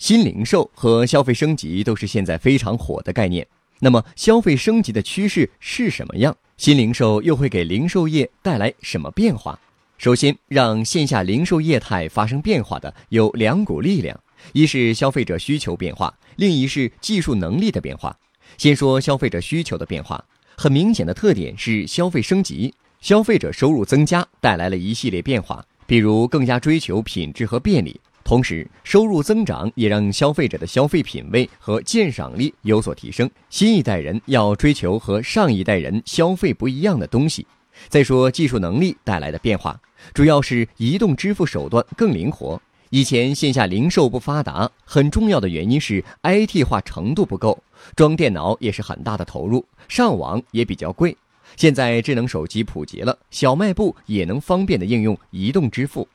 新零售和消费升级都是现在非常火的概念。那么，消费升级的趋势是什么样？新零售又会给零售业带来什么变化？首先，让线下零售业态发生变化的有两股力量：一是消费者需求变化，另一是技术能力的变化。先说消费者需求的变化，很明显的特点是消费升级，消费者收入增加带来了一系列变化。比如更加追求品质和便利，同时收入增长也让消费者的消费品味和鉴赏力有所提升。新一代人要追求和上一代人消费不一样的东西。再说技术能力带来的变化，主要是移动支付手段更灵活。以前线下零售不发达，很重要的原因是 IT 化程度不够，装电脑也是很大的投入，上网也比较贵。现在智能手机普及了，小卖部也能方便的应用移动支付。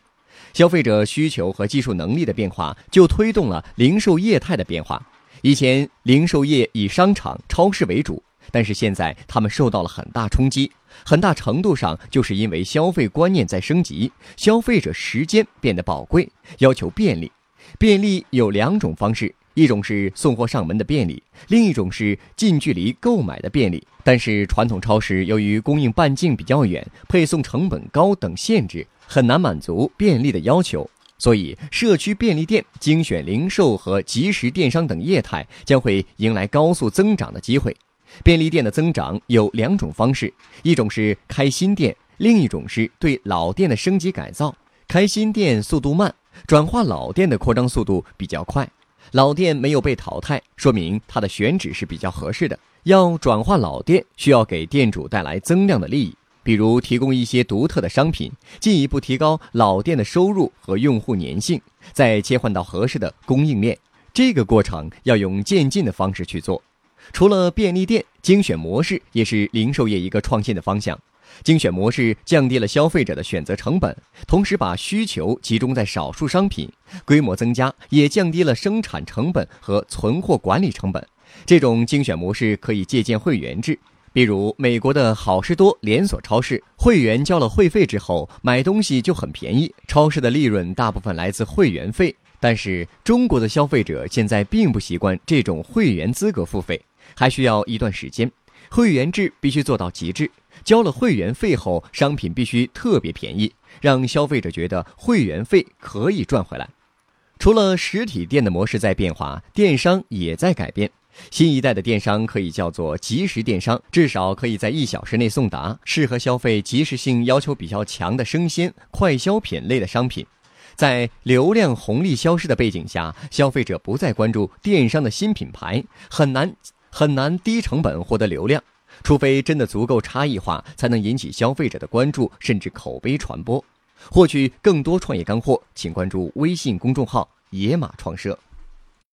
消费者需求和技术能力的变化，就推动了零售业态的变化。以前零售业以商场、超市为主，但是现在他们受到了很大冲击，很大程度上就是因为消费观念在升级，消费者时间变得宝贵，要求便利。便利有两种方式。一种是送货上门的便利，另一种是近距离购买的便利。但是传统超市由于供应半径比较远、配送成本高等限制，很难满足便利的要求。所以，社区便利店、精选零售和即时电商等业态将会迎来高速增长的机会。便利店的增长有两种方式：一种是开新店，另一种是对老店的升级改造。开新店速度慢，转化老店的扩张速度比较快。老店没有被淘汰，说明它的选址是比较合适的。要转化老店，需要给店主带来增量的利益，比如提供一些独特的商品，进一步提高老店的收入和用户粘性，再切换到合适的供应链。这个过程要用渐进的方式去做。除了便利店，精选模式也是零售业一个创新的方向。精选模式降低了消费者的选择成本，同时把需求集中在少数商品，规模增加也降低了生产成本和存货管理成本。这种精选模式可以借鉴会员制，比如美国的好事多连锁超市，会员交了会费之后买东西就很便宜，超市的利润大部分来自会员费。但是中国的消费者现在并不习惯这种会员资格付费，还需要一段时间。会员制必须做到极致，交了会员费后，商品必须特别便宜，让消费者觉得会员费可以赚回来。除了实体店的模式在变化，电商也在改变。新一代的电商可以叫做即时电商，至少可以在一小时内送达，适合消费即时性要求比较强的生鲜、快消品类的商品。在流量红利消失的背景下，消费者不再关注电商的新品牌，很难。很难低成本获得流量，除非真的足够差异化，才能引起消费者的关注，甚至口碑传播。获取更多创业干货，请关注微信公众号“野马创社”。